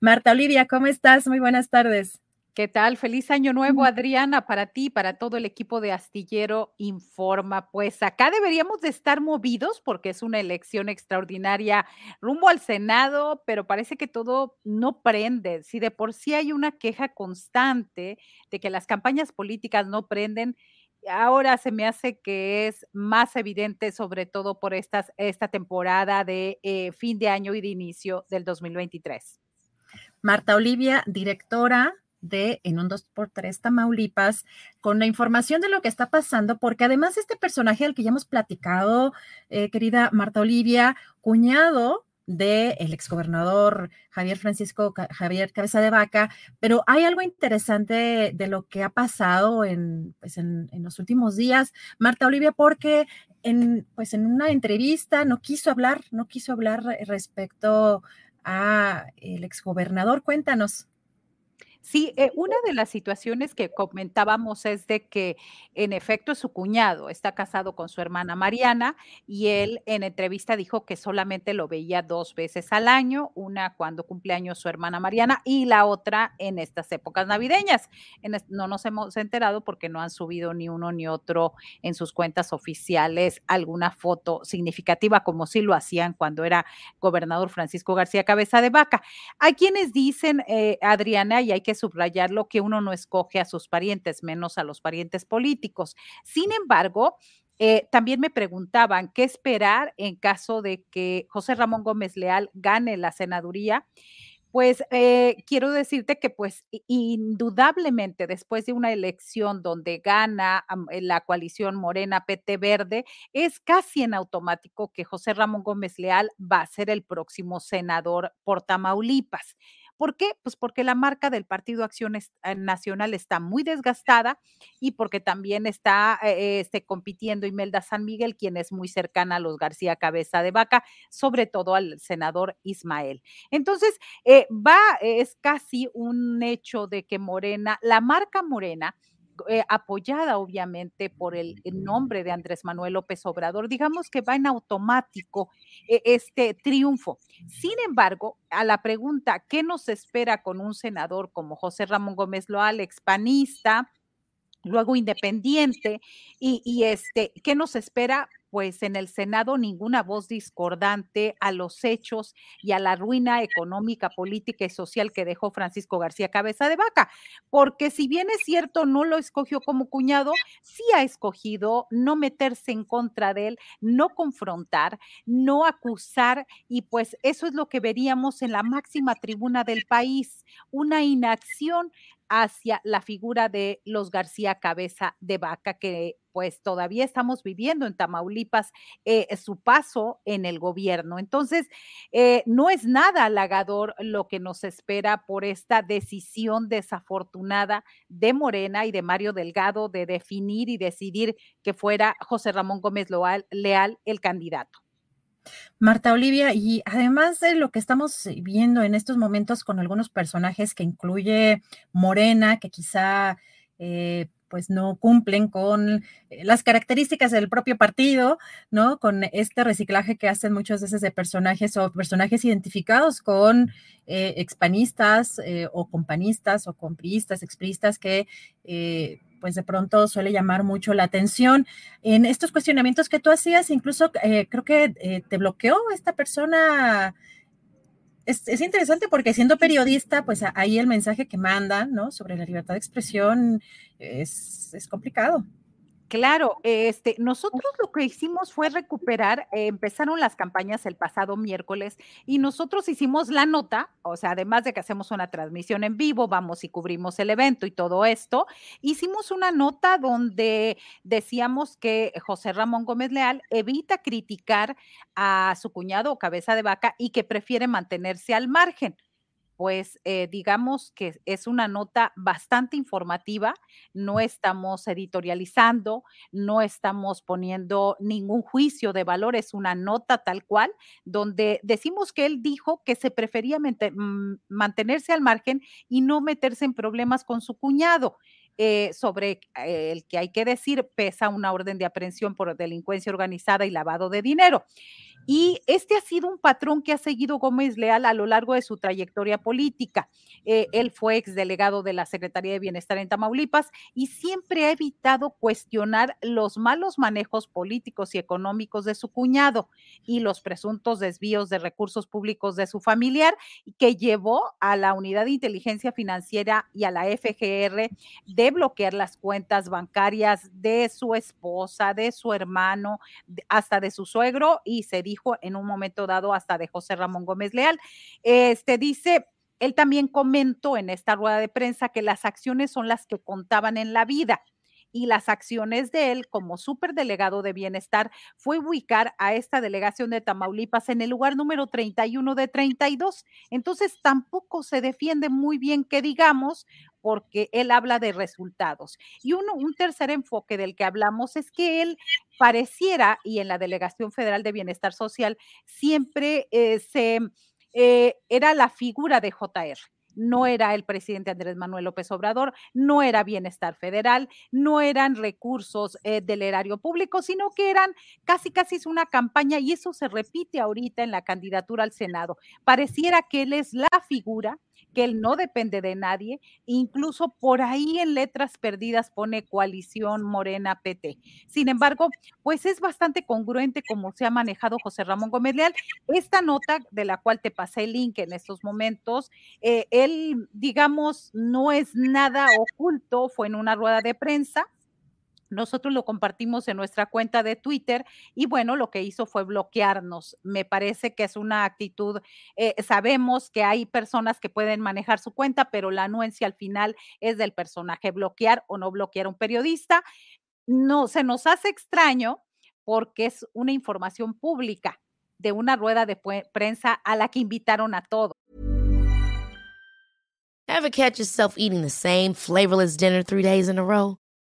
Marta Olivia, ¿cómo estás? Muy buenas tardes. ¿Qué tal? Feliz año nuevo, Adriana, para ti, para todo el equipo de Astillero Informa. Pues acá deberíamos de estar movidos porque es una elección extraordinaria rumbo al Senado, pero parece que todo no prende. Si de por sí hay una queja constante de que las campañas políticas no prenden, ahora se me hace que es más evidente, sobre todo por estas, esta temporada de eh, fin de año y de inicio del 2023. Marta Olivia, directora de En un 2x3 Tamaulipas, con la información de lo que está pasando, porque además este personaje al que ya hemos platicado, eh, querida Marta Olivia, cuñado del el exgobernador Javier Francisco Javier Cabeza de Vaca, pero hay algo interesante de lo que ha pasado en, pues en, en, los últimos días, Marta Olivia, porque en, pues en una entrevista no quiso hablar, no quiso hablar respecto a el exgobernador. Cuéntanos. Sí, eh, una de las situaciones que comentábamos es de que en efecto su cuñado está casado con su hermana Mariana y él en entrevista dijo que solamente lo veía dos veces al año, una cuando cumpleaños su hermana Mariana y la otra en estas épocas navideñas. no nos hemos enterado porque no han subido ni uno ni otro en sus cuentas oficiales alguna foto significativa como si lo hacían cuando era gobernador Francisco García Cabeza de Vaca. Hay quienes dicen, eh, Adriana, y hay que subrayarlo que uno no escoge a sus parientes, menos a los parientes políticos. Sin embargo, eh, también me preguntaban qué esperar en caso de que José Ramón Gómez Leal gane la senaduría. Pues eh, quiero decirte que pues indudablemente después de una elección donde gana eh, la coalición Morena PT Verde, es casi en automático que José Ramón Gómez Leal va a ser el próximo senador por Tamaulipas. ¿Por qué? Pues porque la marca del Partido Acción eh, Nacional está muy desgastada y porque también está eh, este, compitiendo Imelda San Miguel, quien es muy cercana a los García Cabeza de Vaca, sobre todo al senador Ismael. Entonces, eh, va, es casi un hecho de que Morena, la marca Morena, eh, apoyada obviamente por el, nombre de Andrés Manuel López Obrador, digamos que va en automático eh, este triunfo. Sin embargo, a la pregunta, ¿qué nos espera con un senador como José Ramón Gómez Loal, expanista? luego independiente, y, y, este, ¿qué nos espera? Pues en el Senado ninguna voz discordante a los hechos y a la ruina económica, política y social que dejó Francisco García Cabeza de Vaca. Porque si bien es cierto, no lo escogió como cuñado, sí ha escogido no meterse en contra de él, no confrontar, no acusar y pues eso es lo que veríamos en la máxima tribuna del país, una inacción hacia la figura de los García Cabeza de Vaca, que pues todavía estamos viviendo en Tamaulipas eh, su paso en el gobierno. Entonces, eh, no es nada halagador lo que nos espera por esta decisión desafortunada de Morena y de Mario Delgado de definir y decidir que fuera José Ramón Gómez Leal el candidato. Marta Olivia, y además de lo que estamos viendo en estos momentos con algunos personajes que incluye Morena, que quizá eh, pues no cumplen con eh, las características del propio partido, ¿no? Con este reciclaje que hacen muchas veces de personajes o personajes identificados con eh, expanistas eh, o companistas o compriistas, expristas que pues de pronto suele llamar mucho la atención. En estos cuestionamientos que tú hacías, incluso creo que te bloqueó esta persona es, interesante porque siendo periodista, pues ahí el mensaje que mandan, ¿no? Sobre la libertad de expresión es, es complicado. Claro, este, nosotros lo que hicimos fue recuperar, eh, empezaron las campañas el pasado miércoles y nosotros hicimos la nota, o sea, además de que hacemos una transmisión en vivo, vamos y cubrimos el evento y todo esto, hicimos una nota donde decíamos que José Ramón Gómez Leal evita criticar a su cuñado o cabeza de vaca y que prefiere mantenerse al margen pues eh, digamos que es una nota bastante informativa, no estamos editorializando, no estamos poniendo ningún juicio de valor, es una nota tal cual, donde decimos que él dijo que se prefería mm, mantenerse al margen y no meterse en problemas con su cuñado. Eh, sobre el que hay que decir pesa una orden de aprehensión por delincuencia organizada y lavado de dinero. Y este ha sido un patrón que ha seguido Gómez Leal a lo largo de su trayectoria política. Eh, él fue exdelegado de la Secretaría de Bienestar en Tamaulipas y siempre ha evitado cuestionar los malos manejos políticos y económicos de su cuñado y los presuntos desvíos de recursos públicos de su familiar, que llevó a la Unidad de Inteligencia Financiera y a la FGR de bloquear las cuentas bancarias de su esposa, de su hermano, hasta de su suegro y se dijo en un momento dado hasta de José Ramón Gómez Leal. Este dice, él también comentó en esta rueda de prensa que las acciones son las que contaban en la vida y las acciones de él como superdelegado de bienestar fue ubicar a esta delegación de Tamaulipas en el lugar número 31 de 32. Entonces tampoco se defiende muy bien que digamos porque él habla de resultados. Y uno, un tercer enfoque del que hablamos es que él pareciera, y en la Delegación Federal de Bienestar Social, siempre eh, se, eh, era la figura de JR no era el presidente Andrés Manuel López Obrador, no era bienestar federal, no eran recursos eh, del erario público, sino que eran casi casi es una campaña y eso se repite ahorita en la candidatura al Senado. Pareciera que él es la figura que él no depende de nadie, incluso por ahí en letras perdidas pone coalición Morena PT. Sin embargo, pues es bastante congruente como se ha manejado José Ramón Gómez. Esta nota de la cual te pasé el link en estos momentos, eh, él, digamos, no es nada oculto, fue en una rueda de prensa nosotros lo compartimos en nuestra cuenta de Twitter y bueno, lo que hizo fue bloquearnos. Me parece que es una actitud, eh, sabemos que hay personas que pueden manejar su cuenta, pero la anuencia al final es del personaje, bloquear o no bloquear a un periodista. No, se nos hace extraño porque es una información pública de una rueda de prensa a la que invitaron a todos. Ever catch yourself eating the same flavorless dinner three days in a row?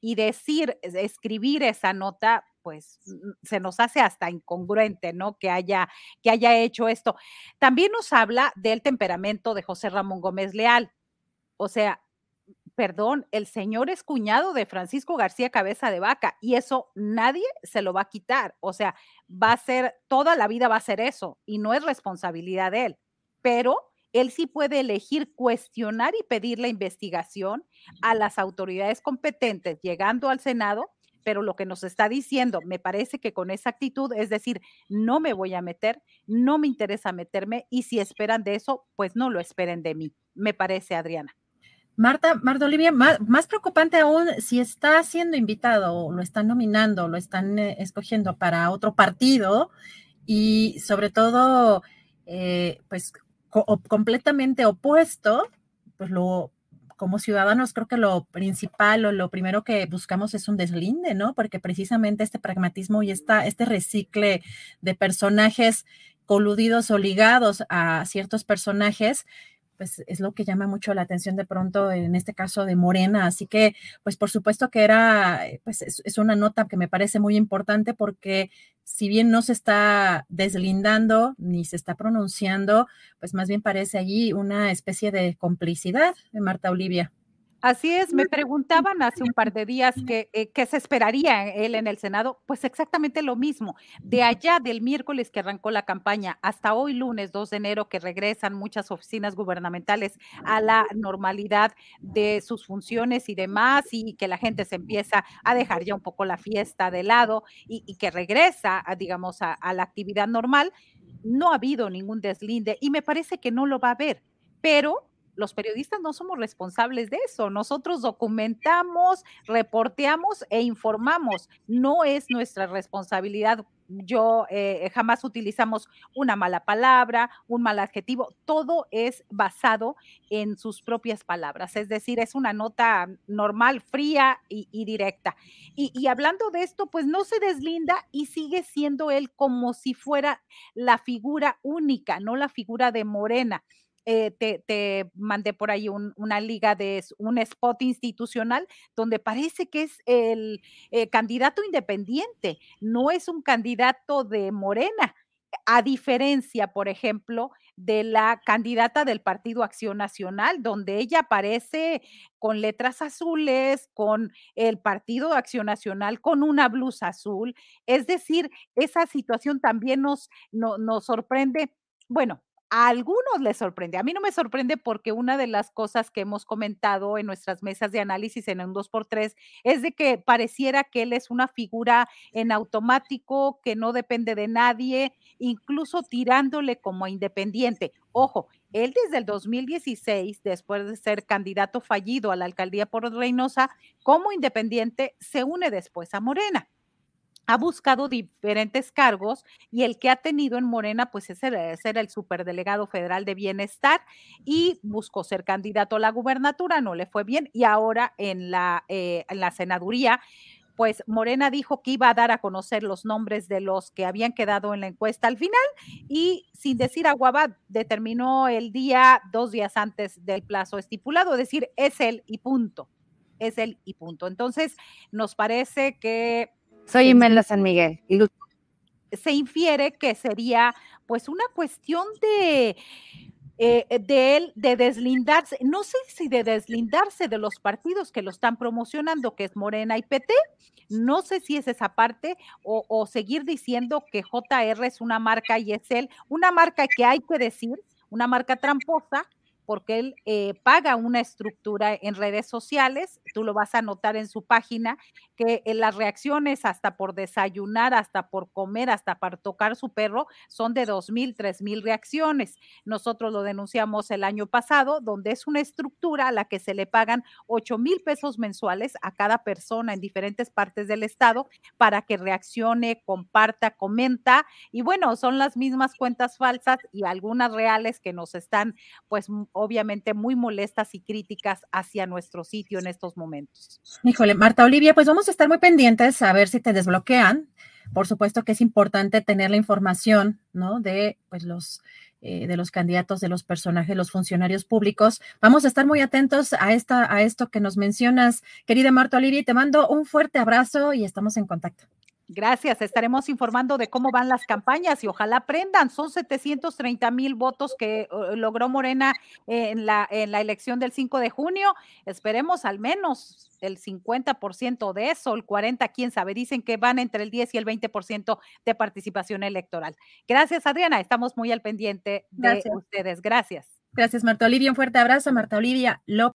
y decir, escribir esa nota, pues se nos hace hasta incongruente, ¿no? Que haya, que haya hecho esto. También nos habla del temperamento de José Ramón Gómez Leal. O sea, perdón, el señor es cuñado de Francisco García Cabeza de Vaca y eso nadie se lo va a quitar. O sea, va a ser, toda la vida va a ser eso y no es responsabilidad de él. Pero él sí puede elegir cuestionar y pedir la investigación a las autoridades competentes, llegando al Senado, pero lo que nos está diciendo, me parece que con esa actitud, es decir, no me voy a meter, no me interesa meterme y si esperan de eso, pues no lo esperen de mí, me parece, Adriana. Marta, Marta Olivia, más, preocupante aún si está siendo invitado o lo están nominando, lo están eh, escogiendo para otro partido y sobre todo, eh, pues completamente opuesto, pues lo, como ciudadanos creo que lo principal o lo primero que buscamos es un deslinde, ¿no? Porque precisamente este pragmatismo y esta, este recicle de personajes coludidos o ligados a ciertos personajes, pues es lo que llama mucho la atención de pronto en este caso de Morena. Así que, pues por supuesto que era, eh, pues es, una nota que me parece muy importante porque si bien no se está deslindando ni se está pronunciando, pues más bien parece allí una especie de complicidad de Marta Olivia. Así es, me preguntaban hace un par de días qué eh, se esperaría él en el Senado, pues exactamente lo mismo. De allá del miércoles que arrancó la campaña hasta hoy lunes 2 de enero que regresan muchas oficinas gubernamentales a la normalidad de sus funciones y demás y que la gente se empieza a dejar ya un poco la fiesta de lado y, que regresa, digamos, a la actividad normal, no ha habido ningún deslinde y me parece que no lo va a haber, pero los periodistas no somos responsables de eso. Nosotros documentamos, reporteamos e informamos. No es nuestra responsabilidad. Yo eh, jamás utilizamos una mala palabra, un mal adjetivo. Todo es basado en sus propias palabras. Es decir, es una nota normal, fría y, directa. Y, y hablando de esto, pues no se deslinda y sigue siendo él como si fuera la figura única, no la figura de Morena. Eh, te, mandé por ahí una liga de un spot institucional donde parece que es el eh, candidato independiente, no es un candidato de Morena, a diferencia, por ejemplo, de la candidata del Partido Acción Nacional, donde ella aparece con letras azules, con el Partido Acción Nacional, con una blusa azul. Es decir, esa situación también nos, nos sorprende. Bueno, a algunos les sorprende. A mí no me sorprende porque una de las cosas que hemos comentado en nuestras mesas de análisis en un 2x3 es de que pareciera que él es una figura en automático, que no depende de nadie, incluso tirándole como independiente. Ojo, él desde el 2016, después de ser candidato fallido a la alcaldía por Reynosa, como independiente, se une después a Morena ha buscado diferentes cargos y el que ha tenido en Morena, pues es ser el superdelegado federal de bienestar y buscó ser candidato a la gubernatura, no le fue bien y ahora en la, eh, en la senaduría pues Morena dijo que iba a dar a conocer los nombres de los que habían quedado en la encuesta al final y sin decir aguaba determinó el día dos días antes del plazo estipulado, es decir, es él y punto, es él y punto. Entonces, nos parece que soy Imelda San Miguel. Se infiere que sería pues una cuestión de, eh, de él, de deslindarse, no sé si de deslindarse de los partidos que lo están promocionando, que es Morena y PT, no sé si es esa parte, o, o seguir diciendo que JR es una marca y es él, una marca que hay que decir, una marca tramposa, porque él eh, paga una estructura en redes sociales, tú lo vas a notar en su página, que en las reacciones hasta por desayunar, hasta por comer, hasta para tocar su perro, son de dos mil, tres mil reacciones. Nosotros lo denunciamos el año pasado, donde es una estructura a la que se le pagan ocho mil pesos mensuales a cada persona en diferentes partes del estado para que reaccione, comparta, comenta. Y bueno, son las mismas cuentas falsas y algunas reales que nos están pues obviamente muy molestas y críticas hacia nuestro sitio en estos momentos. Híjole, Marta Olivia, pues vamos a estar muy pendientes a ver si te desbloquean. Por supuesto que es importante tener la información, ¿no? De pues los eh, de los candidatos, de los personajes, los funcionarios públicos. Vamos a estar muy atentos a esta, a esto que nos mencionas, querida Marta Olivia, y te mando un fuerte abrazo y estamos en contacto. Gracias, estaremos informando de cómo van las campañas y ojalá aprendan. Son 730 mil votos que uh, logró Morena en la, en la elección del 5 de junio. Esperemos al menos el 50% de eso, el 40%, quién sabe. Dicen que van entre el 10 y el 20% de participación electoral. Gracias, Adriana. Estamos muy al pendiente de ustedes. Gracias. Gracias, Marta Olivia. Un fuerte abrazo, Marta Olivia López.